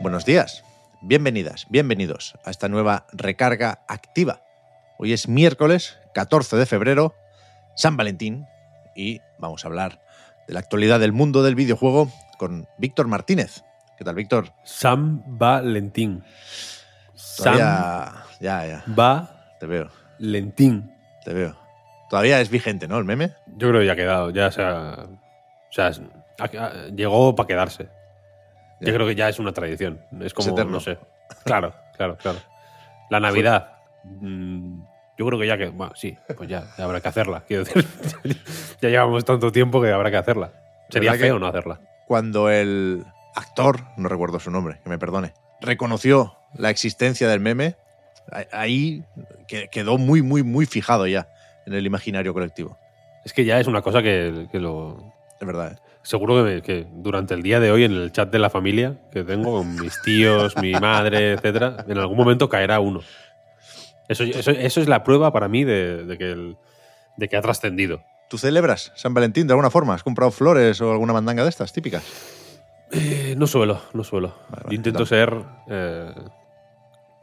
Buenos días, bienvenidas, bienvenidos a esta nueva recarga activa. Hoy es miércoles 14 de febrero, San Valentín, y vamos a hablar de la actualidad del mundo del videojuego con Víctor Martínez. ¿Qué tal, Víctor? San Valentín. San Ya, ya, te veo, Valentín. te veo. Todavía es vigente, ¿no? El meme. Yo creo que ya ha quedado, ya se ha- o sea, llegó para quedarse. Yo creo que ya es una tradición. Es como, no sé. Claro, claro, claro. La Navidad. mm, yo creo que ya que, bueno, sí, pues ya, ya habrá que hacerla. Quiero decir, ya llevamos tanto tiempo que habrá que hacerla. Sería ¿Verdad que- feo no hacerla. Cuando el actor, no recuerdo su nombre, que me perdone, reconoció la existencia del meme, ahí que- quedó muy, muy, muy fijado ya en el imaginario colectivo. Es que ya es una cosa que, que lo, Es verdad. ¿eh? Seguro que, que durante el día de hoy en el chat de la familia que tengo con mis tíos, mi madre, etcétera, en algún momento caerá uno. Eso, eso, eso es la prueba para mí de, de que, el- de que ha trascendido. ¿Tú celebras San Valentín de alguna forma? ¿Has comprado flores o alguna mandanga de estas típicas? Eh, no suelo, no suelo. Vale, intento ser eh,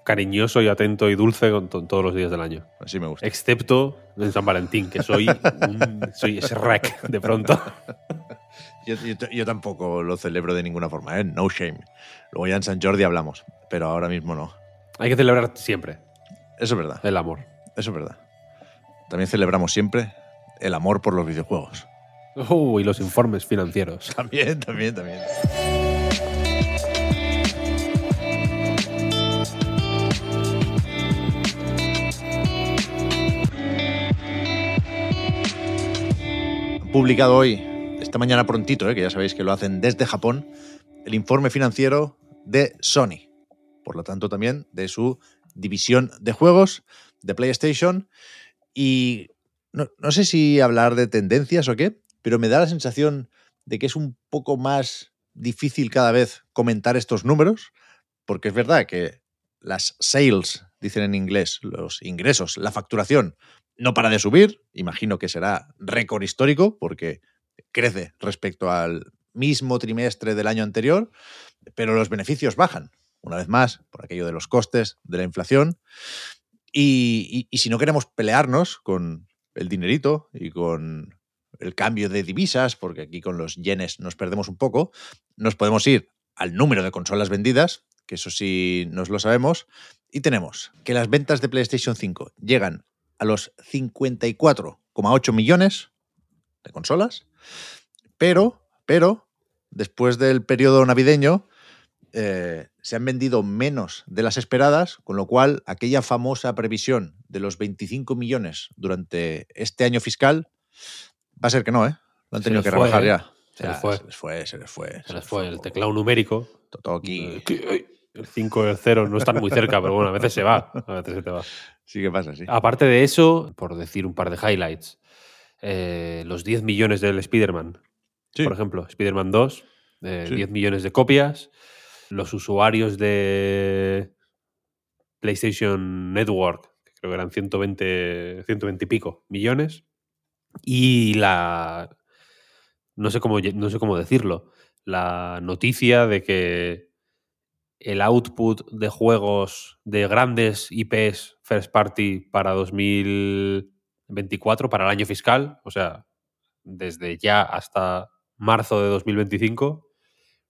cariñoso y atento y dulce con to- todos los días del año. Así me gusta. Excepto en San Valentín, que soy, un, soy ese rec de pronto. Yo, yo- yo tampoco lo celebro de ninguna forma, ¿eh? No shame. Luego ya en San Jordi hablamos, pero ahora mismo no. Hay que celebrar siempre Eso es verdad, el amor. eso es verdad. También celebramos siempre el amor por los videojuegos. Uh, y los informes financieros. También, también, también. Publicado hoy, esta mañana prontito, eh, que ya sabéis que lo hacen desde Japón, el informe financiero de Sony. Por lo tanto, también de su división de juegos de PlayStation. Y no, no sé si hablar de tendencias o qué, pero me da la sensación de que es un poco más difícil cada vez comentar estos números, porque es verdad que las sales, dicen en inglés, los ingresos, la facturación, no para de subir, imagino que será récord histórico, porque crece respecto al mismo trimestre del año anterior, pero los beneficios bajan, una vez más, por aquello de los costes, de la inflación, y, si no queremos pelearnos con el dinerito y con el cambio de divisas, porque aquí con los yenes nos perdemos un poco, nos podemos ir al número de consolas vendidas, que eso sí nos lo sabemos, y tenemos que las ventas de PlayStation 5 llegan a los 54,8 millones de consolas, pero, pero, después del periodo navideño, eh, se han vendido menos de las esperadas, con lo cual aquella famosa previsión de los 25 millones durante este año fiscal va a ser que no, ¿eh? Lo han tenido que fue, rebajar ¿eh? ya. Se Ya, les fue. Se les fue, se les fue. Se les fue el teclado numérico. Totoki. Eh, El 5 y el 0 no están muy cerca, pero bueno, a veces se va. A veces se te va. Sí que pasa, sí. Aparte de eso, por decir un par de highlights, eh, los 10 millones del Spider-Man, Sí. por ejemplo, Spider-Man 2, eh, Sí. 10 millones de copias. Los usuarios de PlayStation Network, que creo que eran 120, 120 y pico millones. Y la. No sé cómo, no sé cómo decirlo. La noticia de que el output de juegos de grandes IPs first party para 2024, para el año fiscal, o sea, desde ya hasta marzo de 2025,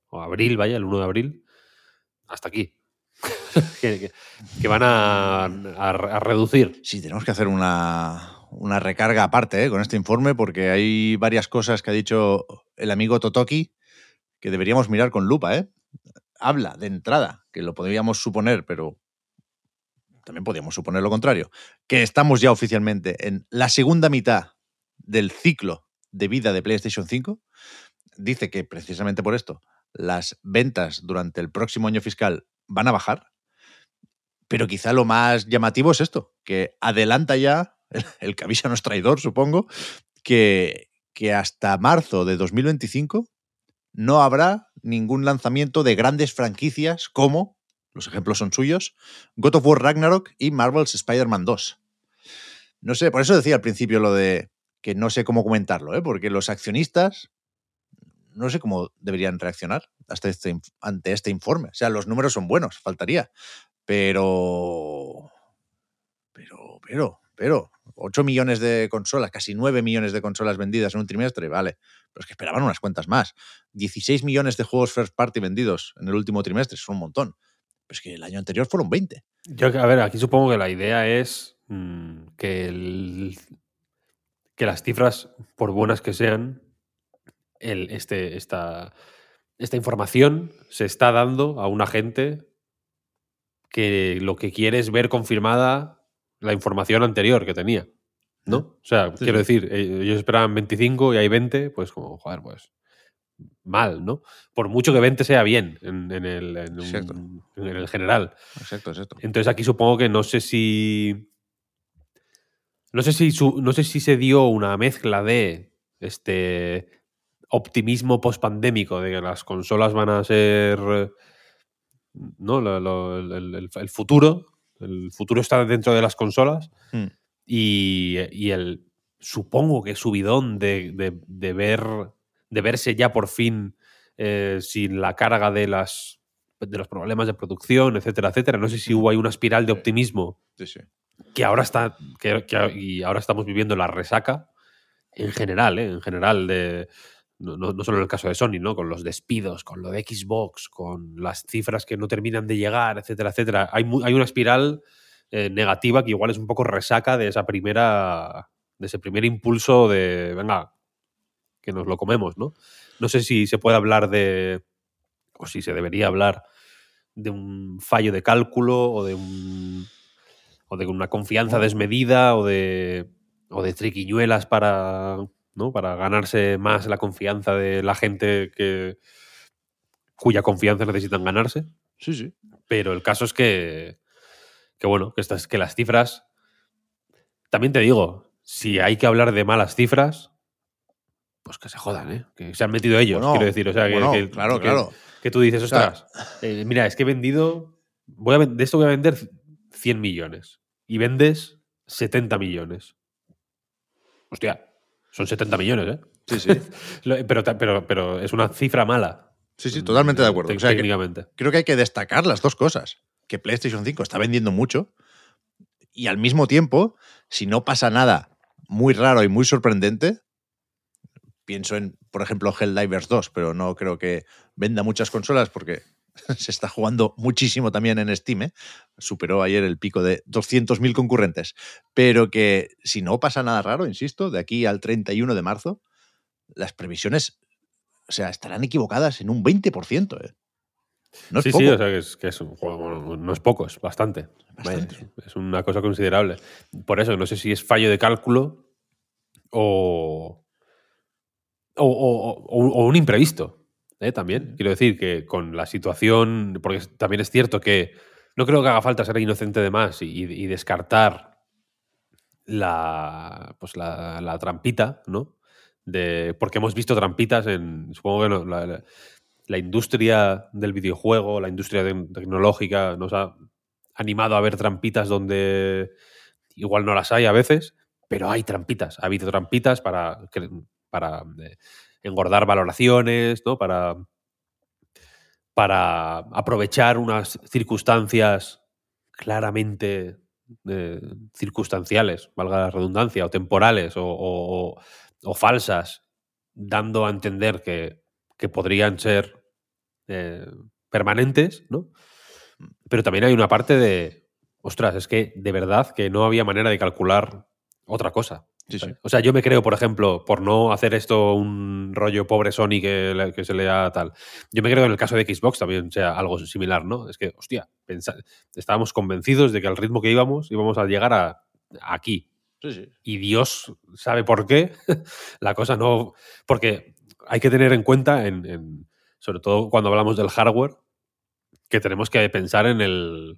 o abril, vaya, el 1 de abril, hasta aquí. que, van a reducir. Sí, tenemos que hacer una, una recarga aparte ¿eh? con este informe porque hay varias cosas que ha dicho el amigo Totoki que deberíamos mirar con lupa. ¿eh? Habla de entrada, que lo podríamos suponer, pero también podríamos suponer lo contrario, que estamos ya oficialmente en la segunda mitad del ciclo de vida de PlayStation 5. Dice que precisamente por esto las ventas durante el próximo año fiscal van a bajar. Pero quizá lo más llamativo es esto, que adelanta ya, el que no es traidor, supongo, que, que hasta marzo de 2025 no habrá ningún lanzamiento de grandes franquicias como, los ejemplos son suyos, God of War Ragnarok y Marvel's Spider-Man 2. No sé, por eso decía al principio lo de que no sé cómo comentarlo, ¿eh? porque los accionistas no sé cómo deberían reaccionar este, ante este informe. O sea, los números son buenos, faltaría. Pero. Pero, pero, pero. 8 millones de consolas, casi 9 millones de consolas vendidas en un trimestre, vale. Pero es que esperaban unas cuentas más. 16 millones de juegos first party vendidos en el último trimestre, es un montón. Pero es que el año anterior fueron 20. Yo, a ver, aquí supongo que la idea es mmm, que, el, que las cifras, por buenas que sean, el, este, esta, esta información se está dando a una gente que lo que quiere es ver confirmada la información anterior que tenía. ¿No? O sea, Sí, quiero sí. decir, eh, ellos esperaban 25 y hay 20, pues como, joder, pues mal, ¿no? Por mucho que 20 sea bien en, en el, en, un- Exacto. en el general. Exacto, exacto. Entonces aquí supongo que no sé si. No sé si su- no sé si se dio una mezcla de este optimismo pospandémico de que las consolas van a ser. ¿No? Lo- lo- el, el- el futuro. El futuro está dentro de las consolas. Hmm. Y, y el. Supongo que subidón de, de, de ver. De verse ya por fin eh, sin la carga de las de los problemas de producción, etcétera, etcétera. No sé si hubo ahí una espiral de optimismo Sí, sí. que ahora está que, que- y ahora estamos viviendo la resaca en general, ¿eh? en general de no, no- no solo en el caso de Sony, ¿no? Con los despidos, con lo de Xbox, con las cifras que no terminan de llegar, etcétera, etcétera. Hay, hay una espiral eh, negativa que igual es un poco resaca de esa primera de ese primer impulso de venga que nos lo comemos, ¿no? No sé si se puede hablar de o si se debería hablar de un fallo de cálculo o de un o de una confianza desmedida o de o de triquiñuelas para ¿no? para ganarse más la confianza de la gente que cuya confianza necesitan ganarse Sí, sí. pero el caso es que que bueno que estas que las cifras también te digo si hay que hablar de malas cifras pues que se jodan, ¿eh? Que se han metido ellos, Bueno, quiero decir. O sea, que, bueno, que- claro, que- claro. que tú dices, O sea, ostras, eh, mira, es que he vendido. Voy a, de esto voy a vender 100 millones. Y vendes 70 millones. Hostia, son 70 millones, ¿eh? Sí, sí. Pero, pero, pero es una cifra mala. Sí, sí, totalmente de acuerdo. O sea, que- técnicamente. creo que hay que destacar las dos cosas. Que PlayStation 5 está vendiendo mucho y al mismo tiempo, si no pasa nada muy raro y muy sorprendente, pienso en, por ejemplo, Helldivers 2, pero no creo que venda muchas consolas porque se está jugando muchísimo también en Steam. ¿eh? Superó ayer el pico de 200.000 concurrentes. Pero que si no pasa nada raro, insisto, de aquí al 31 de marzo, las previsiones, o sea, estarán equivocadas en un 20%. ¿eh? No es sí, poco. sí, o sea, que es, que es un juego, bueno, no es poco, es bastante. Bastante. Vaya, es una cosa considerable. Por eso, no sé si es fallo de cálculo o, o, o- o- o un imprevisto. ¿eh? También, quiero decir que con la situación, porque también es cierto que no creo que haga falta ser inocente de más y, y descartar la, pues la, la trampita, ¿no? De, porque hemos visto trampitas en, supongo que no, la- industria del videojuego, la industria de- tecnológica nos ha animado a ver trampitas donde igual no las hay a veces, pero hay trampitas. Ha habido trampitas para, para eh, engordar valoraciones, ¿no? Para, para aprovechar unas circunstancias claramente eh, circunstanciales, valga la redundancia, o temporales o, o- o- o falsas, dando a entender que, que podrían ser eh, permanentes, ¿no? Pero también hay una parte de, ostras, es que de verdad que no había manera de calcular otra cosa. Sí, sí. O sea, yo me creo, por ejemplo, por no hacer esto un rollo pobre Sony que, le- que se lea tal, yo me creo que en el caso de Xbox también sea algo similar, ¿no? Es que, hostia, estábamos convencidos de que al ritmo que íbamos íbamos a llegar a, a aquí. Sí, sí. y Dios sabe por qué, la cosa no. Porque hay que tener en cuenta, en, en- sobre todo cuando hablamos del hardware, que tenemos que pensar en el.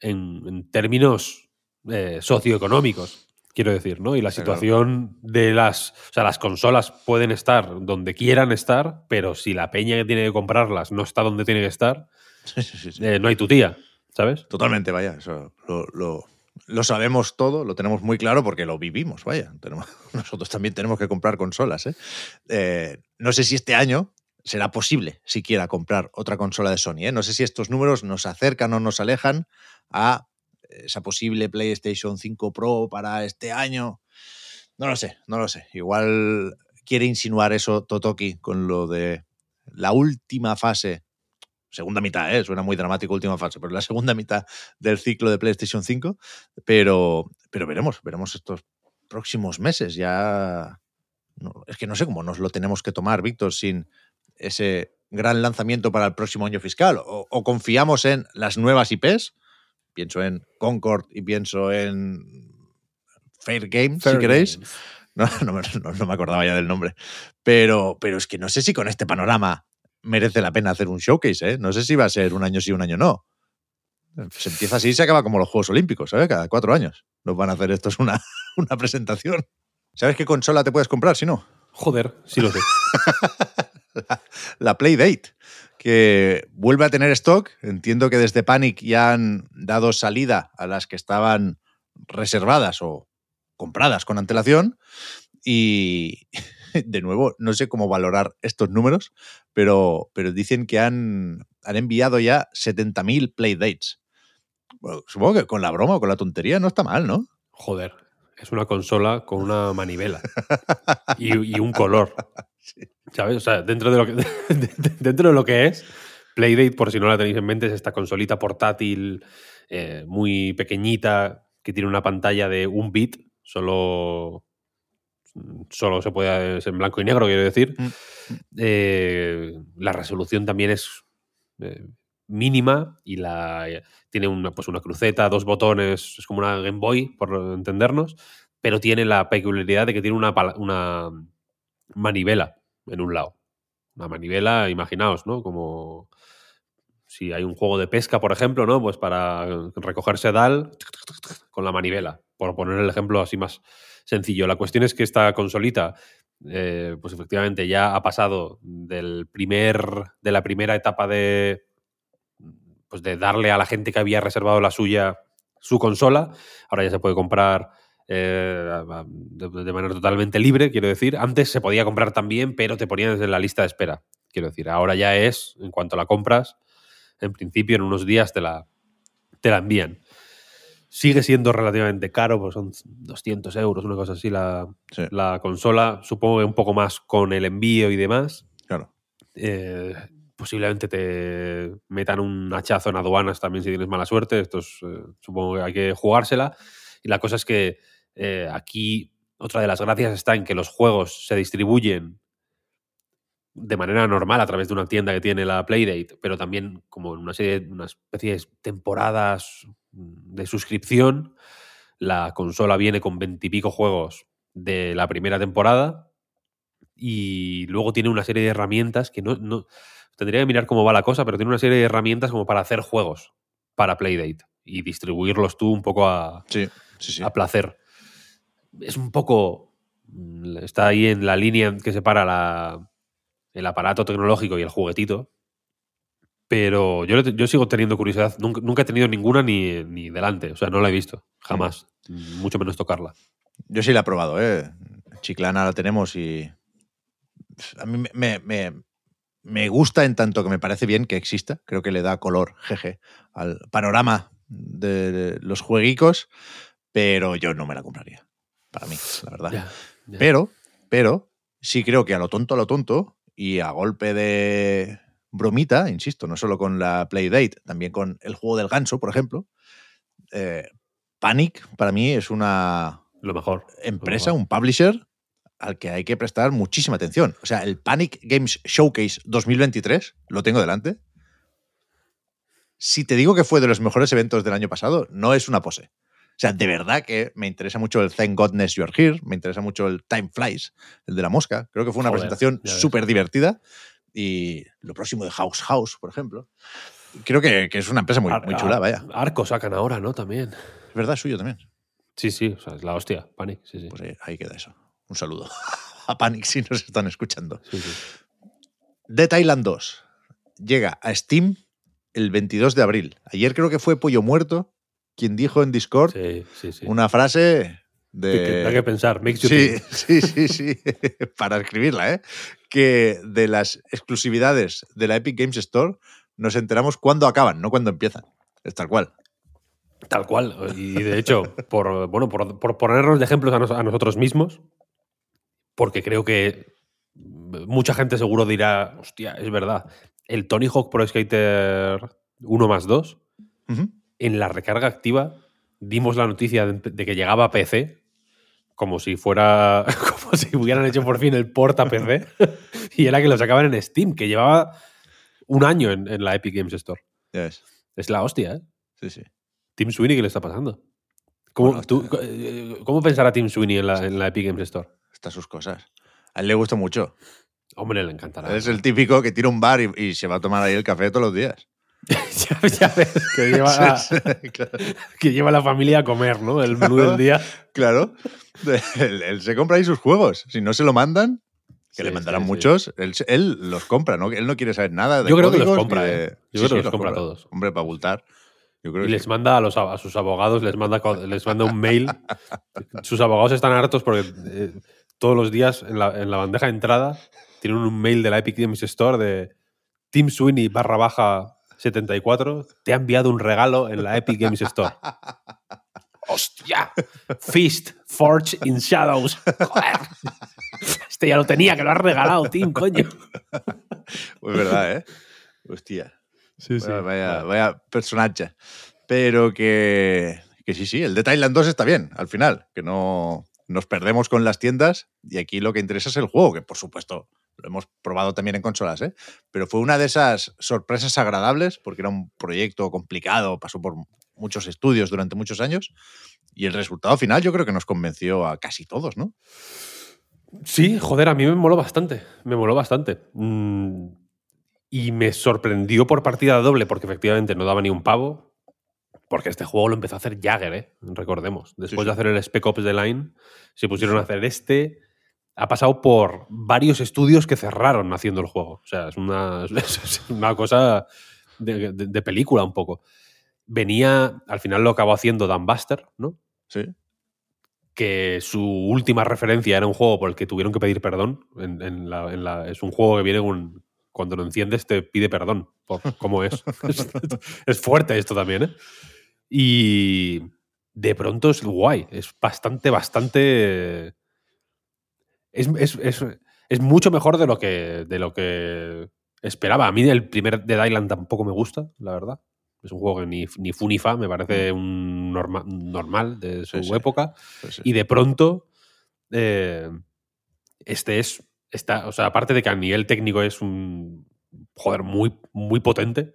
en, en términos eh, socioeconómicos, quiero decir, ¿no? Y la claro. situación de las. O sea, las consolas pueden estar donde quieran estar, pero si la peña que tiene que comprarlas no está donde tiene que estar, Sí, sí, sí, sí. eh, no hay tu tía, ¿sabes? Totalmente, vaya. Eso lo, lo- lo sabemos todo, lo tenemos muy claro porque lo vivimos, vaya. Tenemos- nosotros también tenemos que comprar consolas. ¿eh? Eh, no sé si este año será posible siquiera comprar otra consola de Sony. ¿eh? No sé si estos números nos acercan o nos alejan a esa posible PlayStation 5 Pro para este año. No lo sé, no lo sé. Igual quiere insinuar eso Totoki con lo de la última fase segunda mitad, ¿eh? suena muy dramático última fase, pero la segunda mitad del ciclo de PlayStation 5, pero, pero veremos, veremos estos próximos meses. Ya es que no sé cómo nos lo tenemos que tomar, Víctor, sin ese gran lanzamiento para el próximo año fiscal. O confiamos en las nuevas IPs, pienso en Concord y pienso en Fair Game, si queréis. No, no me- no- no me acordaba ya del nombre. Pero, pero es que no sé si con este panorama merece la pena hacer un showcase, ¿eh? No sé si va a ser un año sí, un año no. Se empieza así y se acaba como los Juegos Olímpicos, ¿sabes? Cada cuatro años nos van a hacer esto es una, una presentación. ¿Sabes qué consola te puedes comprar si no? Joder, sí lo sé. La Playdate, que vuelve a tener stock. Entiendo que desde Panic ya han dado salida a las que estaban reservadas o compradas con antelación. Y de nuevo, no sé cómo valorar estos números, pero, pero dicen que han, han enviado ya 70.000 Playdates. Supongo que con la broma o con la tontería no está mal, ¿no? Joder, es una consola con una manivela y un color. ¿Sabes? O sea, dentro de, lo que, dentro de lo que es, Playdate, por si no la tenéis en mente, es esta consolita portátil eh, muy pequeñita que tiene una pantalla de un bit, solo, solo se puede es en blanco y negro, quiero decir. Mm. Eh, la resolución también es eh, mínima y la, tiene una, pues una cruceta, dos botones, es como una Game Boy, por entendernos, pero tiene la peculiaridad de que tiene una, una manivela en un lado. Una manivela, imaginaos, ¿no? Como si hay un juego de pesca, por ejemplo, ¿no? Pues para recoger sedal con la manivela, por poner el ejemplo así más sencillo. La cuestión es que esta consolita, eh, pues efectivamente ya ha pasado del primer, de la primera etapa de, pues de darle a la gente que había reservado la suya su consola. Ahora ya se puede comprar eh, de, de manera totalmente libre, quiero decir. Antes se podía comprar también, pero te ponían en la lista de espera. Quiero decir, ahora ya es, en cuanto la compras, en principio en unos días te la, te la envían. Sigue siendo relativamente caro, pues son 200 euros, una cosa así la, Sí. la consola. Supongo que un poco más con el envío y demás. Claro. Eh, posiblemente te metan un hachazo en aduanas también si tienes mala suerte. Esto es, eh, supongo que hay que jugársela. Y la cosa es que eh, aquí otra de las gracias está en que los juegos se distribuyen de manera normal a través de una tienda que tiene la Playdate, pero también como en una serie, una especie de temporadas de suscripción. La consola viene con veintipico juegos de la primera temporada y luego tiene una serie de herramientas que no, no- tendría que mirar cómo va la cosa, pero tiene una serie de herramientas como para hacer juegos para Playdate y distribuirlos tú un poco a, Sí, sí, sí. a placer. Es un poco. mm, Está ahí en la línea que separa la- el aparato tecnológico y el juguetito. Pero yo, yo sigo teniendo curiosidad. Nunca, nunca he tenido ninguna ni, ni delante. O sea, no la he visto. Jamás. Mucho menos tocarla. Yo sí la he probado, ¿eh? Chiclana la tenemos y. A mí me, me- me- me gusta en tanto que me parece bien que exista. Creo que le da color, jeje, al panorama de los jueguicos, pero yo no me la compraría. Para mí, la verdad. Ya, ya. Pero, pero, sí creo que a lo tonto, a lo tonto, y a golpe de bromita, insisto, no solo con la Playdate, también con el juego del ganso, por ejemplo, eh, Panic para mí es una Lo mejor. empresa, Lo un publisher al que hay que prestar muchísima atención. O sea, el Panic Games Showcase 2023, lo tengo delante. Si te digo que fue de los mejores eventos del año pasado, no es una pose. O sea, de verdad que me interesa mucho el Thank Godness You're Here, me interesa mucho el Time Flies, el de la mosca. Creo que fue una Joder, presentación súper divertida. Y lo próximo de House House, por ejemplo. Creo que, que es una empresa muy, Ar- muy chula, vaya. Arco sacan ahora, ¿no? También. Es verdad, suyo también. Sí, sí, o sea, es la hostia. Panic, sí, sí. Pues ahí, ahí queda eso. Un saludo a Panic si nos están escuchando. sí, sí. Dead Island 2 llega a Steam el 22 de abril. Ayer creo que fue Pollo Muerto quien dijo en Discord Sí, sí, sí. una frase Que- que de... da que pensar. Makes you Sí, think. sí, sí, sí, para escribirla, ¿eh? Que de las exclusividades de la Epic Games Store nos enteramos cuándo acaban, no cuándo empiezan. Es tal cual. Tal cual. Y de hecho, por, bueno, por, por ponernos de ejemplos a, nos- a nosotros mismos, porque creo que mucha gente seguro dirá, hostia, es verdad. El Tony Hawk Pro Skater 1 más 2, Ujú. En la recarga activa, dimos la noticia de, de que llegaba a PC, como si fuera, como si hubieran hecho por fin el port a PC, y era que lo sacaban en Steam, que llevaba un año en, en la Epic Games Store. Ya. Es la hostia, ¿eh? Sí, sí. Tim Sweeney, ¿qué le está pasando? ¿Cómo, Bueno, tú- está- eh, ¿cómo pensará Tim Sweeney en la, en la Epic Games Store? Estas sus cosas. A él le gusta mucho. Hombre, le encantará. Es el típico que tira un bar y, y se va a tomar ahí el café todos los días. ya, ya ves, que lleva, a, Sí, sí, claro. que lleva a la familia a comer, ¿no? El menú del día. Claro. Él, él se compra ahí sus juegos. Si no se lo mandan, que Sí, le mandarán muchos, él, los compra, ¿no? Él no quiere saber nada de Yo creo que los compra, de- ¿eh? Yo creo que los compra todos. Hombre, para abultar. Yo creo Y que les sí. manda a, los, a sus abogados, les manda, les manda un mail. Sus abogados están hartos porque eh, todos los días en la, en la bandeja de entrada tienen un mail de la Epic Games Store de Tim Sweeney barra baja 74 te ha enviado un regalo en la Epic Games Store. ¡Hostia! Fist, Forge in Shadows. Joder. Este ya lo tenía, que lo has regalado, Tim, coño. Pues verdad, ¿eh? Hostia. Sí, Vaya, vaya, vaya personaje. Pero que, que sí, sí, el de Thailand 2 está bien, al final, que no nos perdemos con las tiendas y aquí lo que interesa es el juego, que por supuesto lo hemos probado también en consolas, ¿eh? pero fue una de esas sorpresas agradables porque era un proyecto complicado, pasó por muchos estudios durante muchos años y el resultado final yo creo que nos convenció a casi todos, ¿no? Sí, joder, a mí me moló bastante. Me moló bastante. Mm, y me sorprendió por partida doble, porque efectivamente no daba ni un pavo. Porque este juego lo empezó a hacer Jagger, ¿eh? recordemos. Después sí. de hacer el Spec Ops The Line, se pusieron a hacer este. Ha pasado por varios estudios que cerraron haciendo el juego. O sea, es una, es una cosa de, de- de película un poco. Venía, al final lo acabó haciendo Dan Buster, ¿no? Sí. que su última referencia era un juego por el que tuvieron que pedir perdón. En, en la- en la- es un juego que viene con. Cuando lo enciendes te pide perdón por cómo es. es, es fuerte esto también, ¿eh? Y de pronto es guay. Es bastante, bastante. Es, es- es- es mucho mejor de lo que. de lo que esperaba. A mí el primer Dead Island tampoco me gusta, la verdad. Es un juego que ni, ni fu ni fa, me parece un norma- normal de su Sí, época. Sí. Y de pronto, eh, este es, está, o sea, aparte de que a nivel técnico es un, joder, muy, muy potente,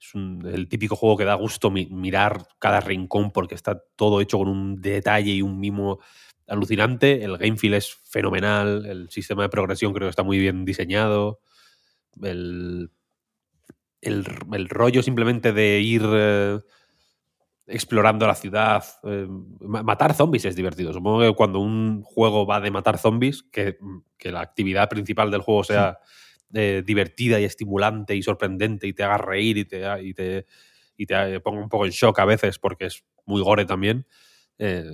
es un- el típico juego que da gusto mi- mirar cada rincón porque está todo hecho con un detalle y un mimo alucinante. El game feel es fenomenal, el sistema de progresión creo que está muy bien diseñado. El, el, el rollo simplemente de ir eh, explorando la ciudad. eh, ma- matar zombies es divertido. Supongo que cuando un juego va de matar zombies, que, que la actividad principal del juego sea eh, divertida y estimulante y sorprendente y te haga reír y te, y te, y te ponga un poco en shock a veces porque es muy gore también. eh,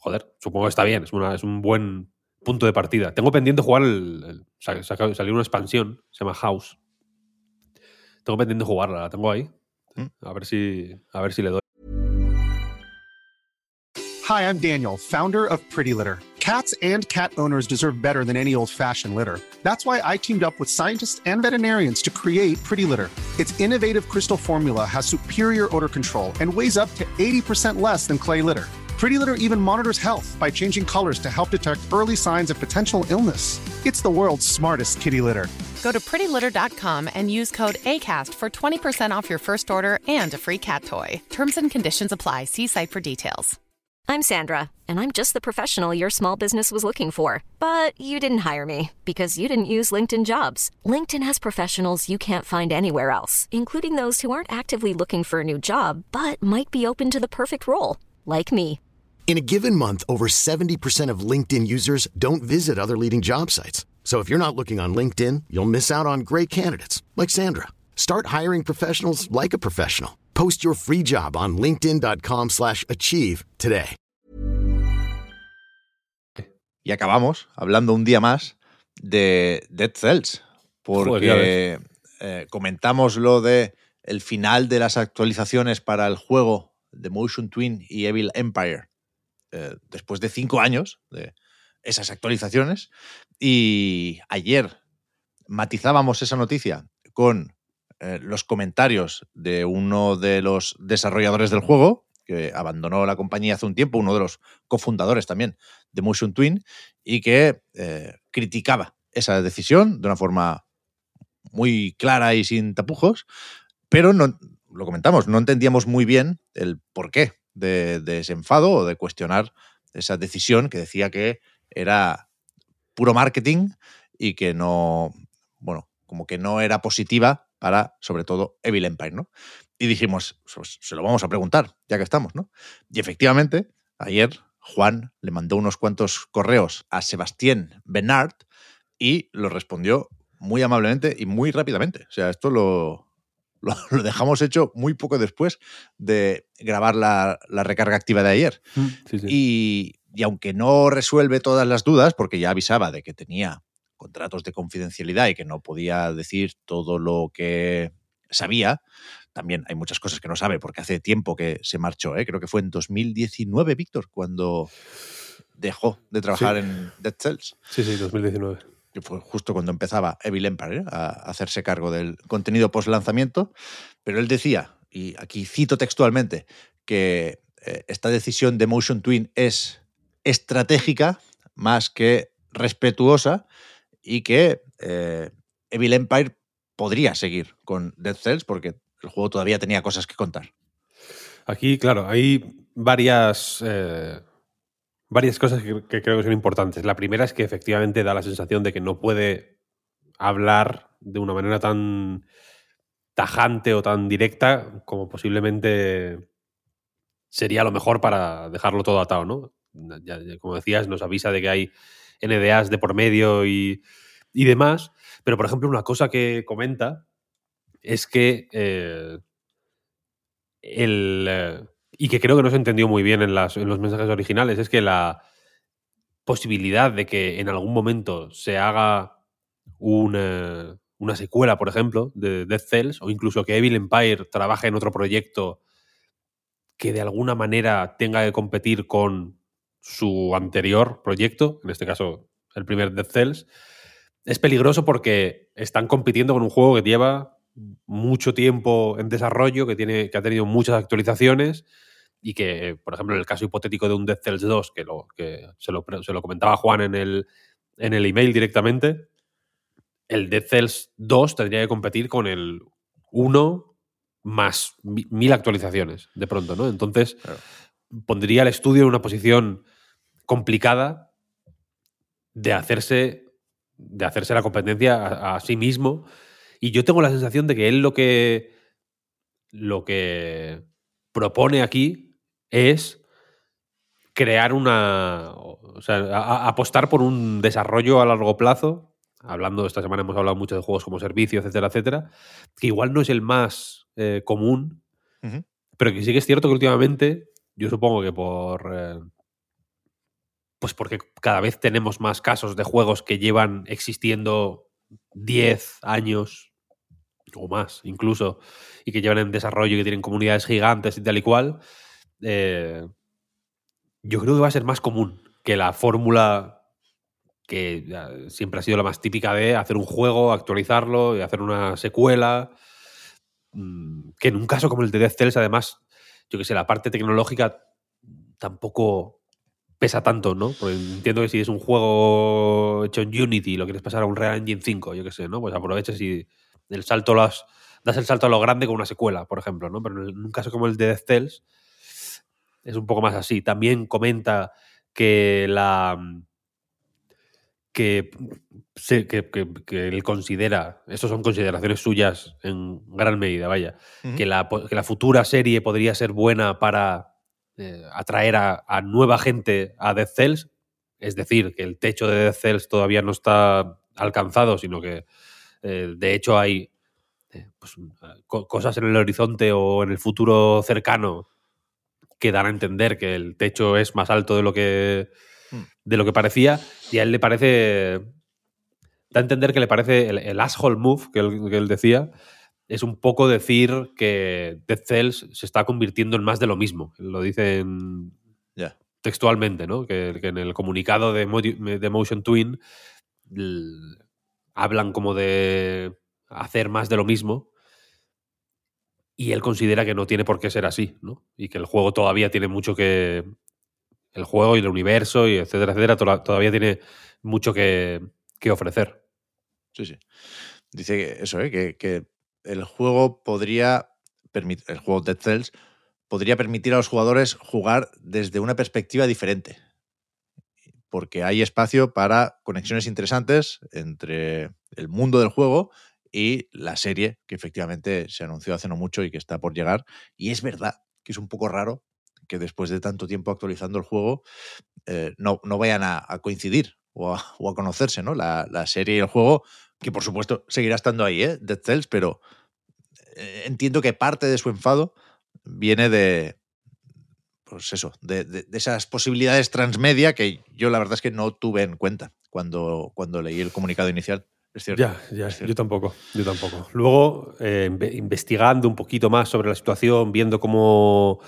joder, supongo que está bien. Es, una, es un buen punto de partida. Tengo pendiente jugar el. el- sa- sa- salió una expansión, se llama House. Tengo pendiente jugarla, la tengo ahí. Mm. A ver si, a ver si le doy. Hi, I'm Daniel, founder of Pretty Litter. Cats and cat owners deserve better than any old fashioned litter. That's why I teamed up with scientists and veterinarians to create Pretty Litter. Its innovative crystal formula has superior odor control and weighs up to 80% less than clay litter. Pretty Litter even monitors health by changing colors to help detect early signs of potential illness. It's the world's smartest kitty litter. Go to prettylitter.com and use code ACAST for 20% off your first order and a free cat toy. Terms and conditions apply. See site for details. I'm Sandra, and I'm just the professional your small business was looking for. But you didn't hire me because you didn't use LinkedIn jobs. LinkedIn has professionals you can't find anywhere else, including those who aren't actively looking for a new job but might be open to the perfect role, like me. In a given month, over 70% of LinkedIn users don't visit other leading job sites. So if you're not looking on LinkedIn, you'll miss out on great candidates like Sandra. Start hiring professionals like a professional. Post your free job on linkedin.com/achieve slash achieve today. Y acabamos hablando un día más de Dead Cells, porque eh, comentamos lo de el final de las actualizaciones para el juego de Motion Twin y Evil Empire eh, después de cinco años de esas actualizaciones. Y ayer matizábamos esa noticia con eh, los comentarios de uno de los desarrolladores del juego, que abandonó la compañía hace un tiempo, uno de los cofundadores también de Motion Twin, y que eh, criticaba esa decisión de una forma muy clara y sin tapujos, pero no, lo comentamos, no entendíamos muy bien el porqué de, de ese enfado o de cuestionar esa decisión que decía que era puro marketing y que no, bueno, como que no era positiva para, sobre todo, Evil Empire, ¿no? Y dijimos, pues, se lo vamos a preguntar, ya que estamos, ¿no? Y efectivamente, ayer Juan le mandó unos cuantos correos a Sebastián Bernard y lo respondió muy amablemente y muy rápidamente. O sea, esto lo, lo, lo dejamos hecho muy poco después de grabar la, la recarga activa de ayer. Sí, sí. Y, y aunque no resuelve todas las dudas, porque ya avisaba de que tenía contratos de confidencialidad y que no podía decir todo lo que sabía, también hay muchas cosas que no sabe, porque hace tiempo que se marchó, ¿eh? creo que fue en 2019, Víctor, cuando dejó de trabajar Sí. en Dead Cells, Sí, sí, 2019. Que fue justo cuando empezaba Evil Empire ¿eh? a hacerse cargo del contenido post lanzamiento, pero él decía, y aquí cito textualmente, que eh, esta decisión de Motion Twin es estratégica más que respetuosa y que eh, Evil Empire podría seguir con Dead Cells porque el juego todavía tenía cosas que contar. Aquí, claro, hay varias, varias cosas que, creo que son importantes. La primera es que efectivamente da la sensación de que no puede hablar de una manera tan tajante o tan directa como posiblemente sería lo mejor para dejarlo todo atado, ¿no? Ya, como decías, nos avisa de que hay NDAs de por medio y, y demás. Pero, por ejemplo, una cosa que comenta es que eh, el, eh, y que creo que no se entendió muy bien en, los mensajes originales, es que la posibilidad de que en algún momento se haga una, una secuela, por ejemplo, de Death Cells, o incluso que Evil Empire trabaje en otro proyecto que de alguna manera tenga que competir con su anterior proyecto, en este caso el primer Death Cells, es peligroso porque están compitiendo con un juego que lleva mucho tiempo en desarrollo, que, tiene, que ha tenido muchas actualizaciones y que, por ejemplo, en el caso hipotético de un Death Cells 2, que, lo, que se, lo, se lo comentaba Juan en el, en el email directamente, el Death Cells 2 tendría que competir con el 1 más mi- mil actualizaciones de pronto, ¿no? Entonces, Claro. pondría al estudio en una posición complicada de hacerse, de hacerse la competencia a, a sí mismo. Y yo tengo la sensación de que él lo que, lo que propone aquí es crear una. O sea, a- a- apostar por un desarrollo a largo plazo. Hablando, esta semana hemos hablado mucho de juegos como servicio, etcétera, etcétera. Que igual no es el más eh, común, pero que sí que es cierto que últimamente, yo supongo que por. eh, pues porque cada vez tenemos más casos de juegos que llevan existiendo 10 años o más incluso, y que llevan en desarrollo y que tienen comunidades gigantes y tal y cual, eh, yo creo que va a ser más común que la fórmula que ya siempre ha sido la más típica de hacer un juego, actualizarlo y hacer una secuela. Mm, Que en un caso como el de Death Cells, además, yo que sé, la parte tecnológica tampoco pesa tanto, ¿no? Entiendo que si es un juego hecho en Unity y lo quieres pasar a un Real Engine 5, yo que sé, ¿no? Pues aproveches y el salto lo has- das el salto a lo grande con una secuela, por ejemplo, ¿no? Pero en un caso como el de Death Cells, es un poco más así. También comenta que la que, se- que, que- que él considera, estas son consideraciones suyas en gran medida, vaya, que, la, que la futura serie podría ser buena para eh, atraer a, a nueva gente a Death Cells, es decir, que el techo de Death Cells todavía no está alcanzado, sino que eh, de hecho hay eh, pues, co- cosas en el horizonte o en el futuro cercano que dan a entender que el techo es más alto de lo que Hmm. de lo que parecía y a él le parece da a entender que le parece el, el asshole move que él, que él decía es un poco decir que Death Cells se está convirtiendo en más de lo mismo lo dicen textualmente no que, que en el comunicado de, Mo- de Motion Twin hablan como de hacer más de lo mismo y él considera que no tiene por qué ser así, ¿no? Y que el juego todavía tiene mucho que. El juego y el universo y etcétera, etcétera, to- todavía tiene mucho que, ofrecer. Sí, sí. Dice que eso, ¿eh? que, que el juego podría el juego Dead Cells podría permitir a los jugadores jugar desde una perspectiva diferente. Porque hay espacio para conexiones interesantes entre el mundo del juego y la serie que efectivamente se anunció hace no mucho y que está por llegar. Y es verdad que es un poco raro que después de tanto tiempo actualizando el juego eh, no, no vayan a, coincidir o a, o a conocerse, ¿no? La, la serie y el juego, que por supuesto seguirá estando ahí, ¿eh? Dead Cells, pero eh, entiendo que parte de su enfado viene de, pues eso, de, de- de esas posibilidades transmedia que yo la verdad es que no tuve en cuenta cuando, cuando leí el comunicado inicial. Es cierto. Ya, ya, es cierto. yo tampoco, yo tampoco. Luego, eh, inve- investigando un poquito más sobre la situación, viendo cómo,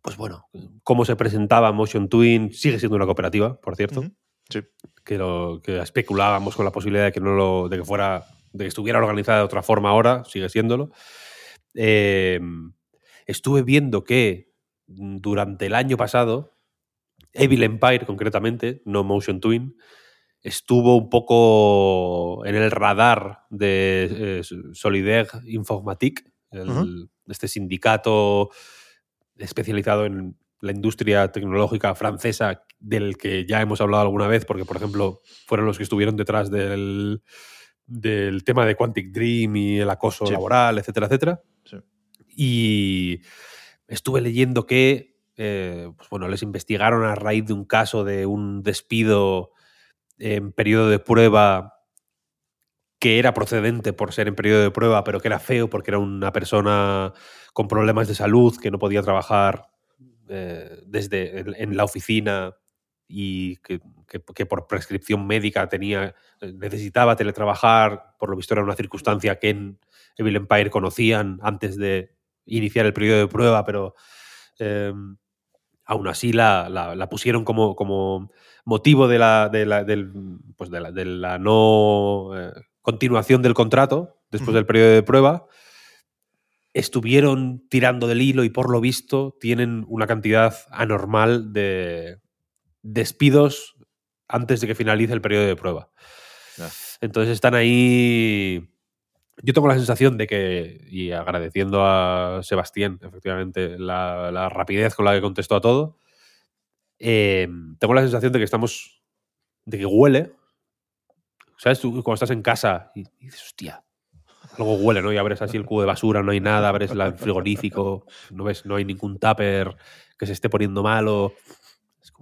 pues bueno, cómo se presentaba Motion Twin, sigue siendo una cooperativa, por cierto. Ujú. Sí. que, lo, que especulábamos con la posibilidad de que no lo, de que fuera, de que estuviera organizada de otra forma ahora, sigue siéndolo. Eh, estuve viendo que durante el año pasado, Evil Empire, concretamente, no Motion Twin, estuvo un poco en el radar de eh, Solidaire Informatique, el- este sindicato especializado en la industria tecnológica francesa del que ya hemos hablado alguna vez, porque, por ejemplo, fueron los que estuvieron detrás del, del tema de Quantic Dream y el acoso Sí. laboral, etcétera, etcétera. Sí. Y estuve leyendo que, eh, pues bueno, les investigaron a raíz de un caso de un despido en periodo de prueba que era procedente por ser en periodo de prueba, pero que era feo porque era una persona con problemas de salud que no podía trabajar eh, desde en, la oficina y que, que- por prescripción médica tenía eh, necesitaba teletrabajar, por lo visto era una circunstancia que en Evil Empire conocían antes de iniciar el periodo de prueba, pero eh, aún así la, la- la pusieron como, como motivo de la, de la, del, pues de no eh, continuación del contrato después del periodo de prueba. Estuvieron tirando del hilo y por lo visto tienen una cantidad anormal de despidos antes de que finalice el periodo de prueba. Entonces están ahí. Yo tengo la sensación de que, y agradeciendo a Sebastián, efectivamente, la, la rapidez con la que contestó a todo, eh, tengo la sensación de que estamos. de que huele. ¿Sabes? Tú cuando estás en casa y, y dices, hostia, algo huele, ¿no? Y abres así el cubo de basura, no hay nada, abres el frigorífico, no ves, no hay ningún tupper que se esté poniendo malo.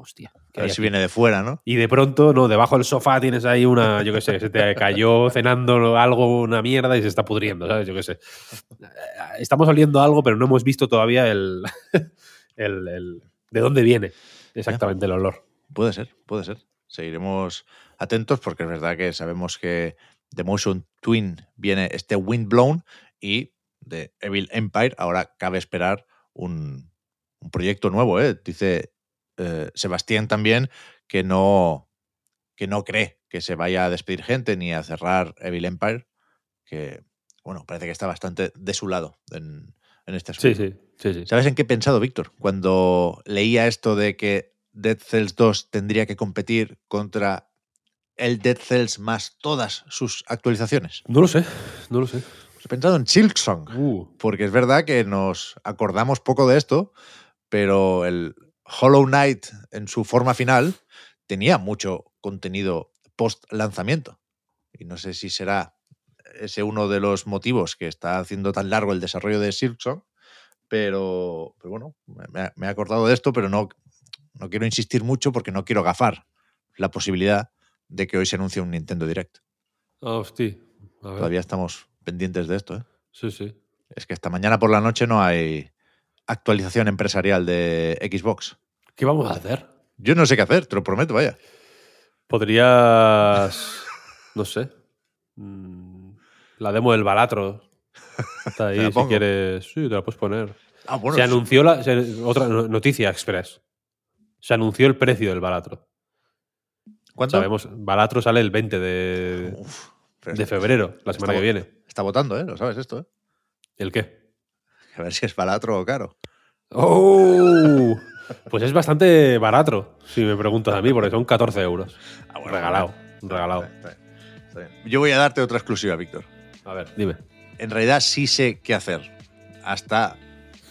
Hostia. ¿qué A ver si aquí? viene de fuera, ¿no? Y de pronto, no, debajo del sofá tienes ahí una, yo qué sé, se te cayó cenando algo, una mierda y se está pudriendo, ¿sabes? Yo qué sé. Estamos oliendo algo, pero no hemos visto todavía el, el, el- de dónde viene exactamente el olor. Puede ser, puede ser. Seguiremos atentos porque es verdad que sabemos que de Motion Twin viene este Windblown y de Evil Empire ahora cabe esperar un, un proyecto nuevo. ¿eh? Dice eh, Sebastián también que no, que no cree que se vaya a despedir gente ni a cerrar Evil Empire, que bueno, parece que está bastante de su lado en, en este asunto. Sí, sí, sí, sí. ¿Sabes en qué he pensado, Víctor? Cuando leía esto de que Dead Cells 2 tendría que competir contra el Dead Cells más todas sus actualizaciones. No lo sé, no lo sé. He pensado en Silksong, Uh, porque es verdad que nos acordamos poco de esto, pero el Hollow Knight en su forma final tenía mucho contenido post lanzamiento. Y no sé si será ese uno de los motivos que está haciendo tan largo el desarrollo de Silksong, pero, pero bueno, me, me he acordado de esto, pero no, no quiero insistir mucho porque no quiero gafar la posibilidad de que hoy se anuncie un Nintendo Direct. Ah, hostia. A ver. Todavía estamos pendientes de esto. ¿eh? Sí, sí. Es que hasta mañana por la noche no hay actualización empresarial de Xbox. ¿Qué vamos a hacer? Yo no sé qué hacer, te lo prometo, vaya. Podrías. No sé. mm, La demo del Balatro. Está ahí, si quieres. Sí, te la puedes poner. Ah, bueno, se sí. anunció la. se- otra no- noticia express. Se anunció el precio del Balatro. ¿Cuánto? Sabemos, Balatro sale el 20 de, Uf, febrero, la semana que viene. Está votando, ¿eh? Lo sabes esto, ¿eh? ¿El qué? A ver si es balatro o caro. ¡Oh! Pues es bastante barato, si me preguntas a mí, porque son 14 euros. Ah, bueno, regalado, regalado. Está bien, está bien, está bien. Yo voy a darte otra exclusiva, Víctor. A ver, dime. En realidad sí sé qué hacer. Hasta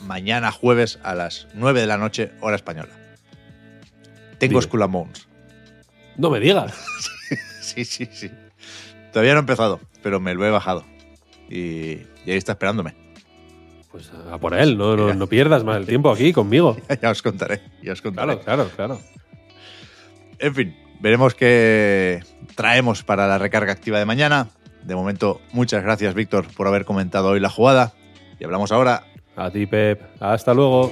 mañana jueves a las 9 de la noche, hora española. Tengo. Skull. No me digas. Sí, sí, sí. Todavía no he empezado, pero me lo he bajado. Y, y ahí está esperándome. Pues a por él, no, no, no pierdas más el tiempo aquí conmigo. ya os contaré, ya os contaré. Claro, claro, claro. En fin, veremos qué traemos para la recarga activa de mañana. De momento, muchas gracias, Víctor, por haber comentado hoy la jugada. Y hablamos ahora. A ti, Pep. Hasta luego.